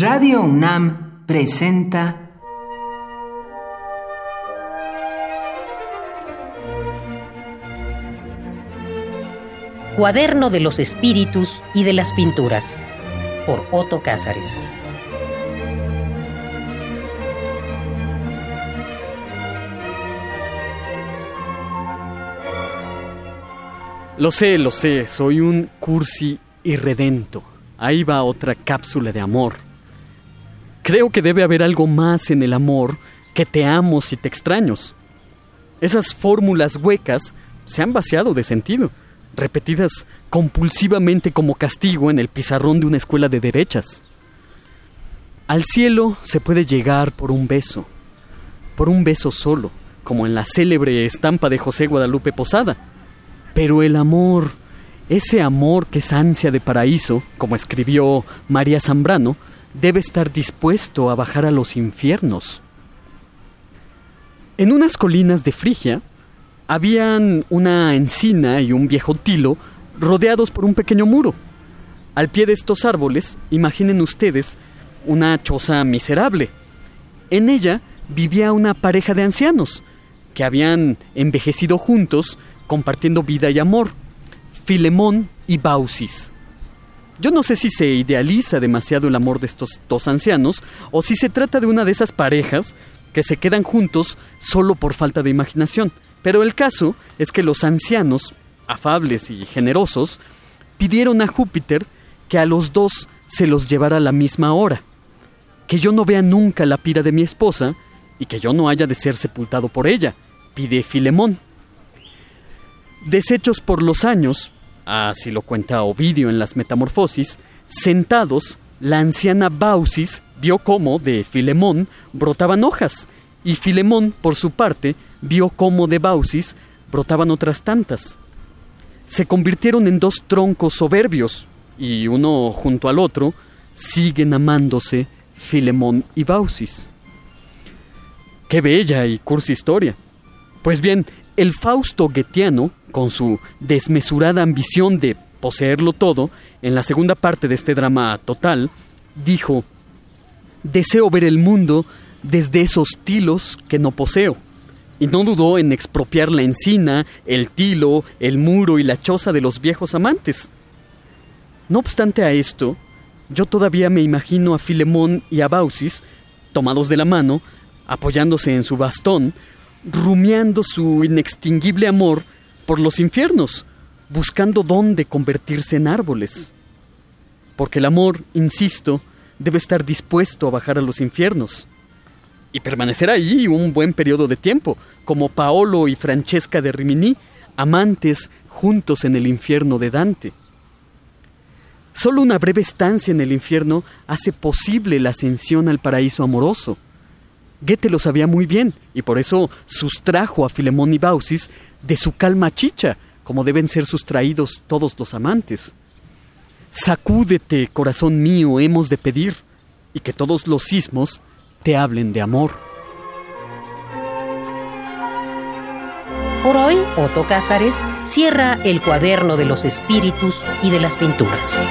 Radio UNAM presenta Cuaderno de los Espíritus y de las Pinturas por Otto Cázares. Lo sé, lo sé, soy un cursi irredento. Ahí va otra cápsula de amor. Creo que debe haber algo más en el amor que te amo si te extraños. Esas fórmulas huecas se han vaciado de sentido, repetidas compulsivamente como castigo en el pizarrón de una escuela de derechas. Al cielo se puede llegar por un beso, por un beso solo, como en la célebre estampa de José Guadalupe Posada. Pero el amor, ese amor que es ansia de paraíso, como escribió María Zambrano, debe estar dispuesto a bajar a los infiernos. En unas colinas de Frigia habían una encina y un viejo tilo rodeados por un pequeño muro. Al pie de estos árboles, imaginen ustedes una choza miserable. En ella vivía una pareja de ancianos que habían envejecido juntos compartiendo vida y amor, Filemón y Baucis. Yo no sé si se idealiza demasiado el amor de estos dos ancianos o si se trata de una de esas parejas que se quedan juntos solo por falta de imaginación. Pero el caso es que los ancianos, afables y generosos, pidieron a Júpiter que a los dos se los llevara a la misma hora, que yo no vea nunca la pira de mi esposa y que yo no haya de ser sepultado por ella, pide Filemón. Deshechos por los años, así lo cuenta Ovidio en las Metamorfosis, sentados, la anciana Baucis vio cómo de Filemón brotaban hojas, y Filemón, por su parte, vio cómo de Baucis brotaban otras tantas. Se convirtieron en dos troncos soberbios, y uno junto al otro siguen amándose Filemón y Baucis. Qué bella y cursi historia. Pues bien, el Fausto Goetheano, con su desmesurada ambición de poseerlo todo, en la segunda parte de este drama total, dijo, Deseo ver el mundo desde esos tilos que no poseo. Y no dudó en expropiar la encina, el tilo, el muro y la choza de los viejos amantes. No obstante a esto, yo todavía me imagino a Filemón y a Baucis, tomados de la mano, apoyándose en su bastón, rumiando su inextinguible amor por los infiernos, buscando dónde convertirse en árboles. Porque el amor, insisto, debe estar dispuesto a bajar a los infiernos y permanecer allí un buen periodo de tiempo, como Paolo y Francesca de Rimini, amantes juntos en el infierno de Dante. Solo una breve estancia en el infierno hace posible la ascensión al paraíso amoroso. Goethe lo sabía muy bien y por eso sustrajo a Filemón y Baucis de su calma chicha, como deben ser sustraídos todos los amantes. Sacúdete, corazón mío, hemos de pedir, y que todos los sismos te hablen de amor. Por hoy, Otto Cázares cierra el cuaderno de los espíritus y de las pinturas.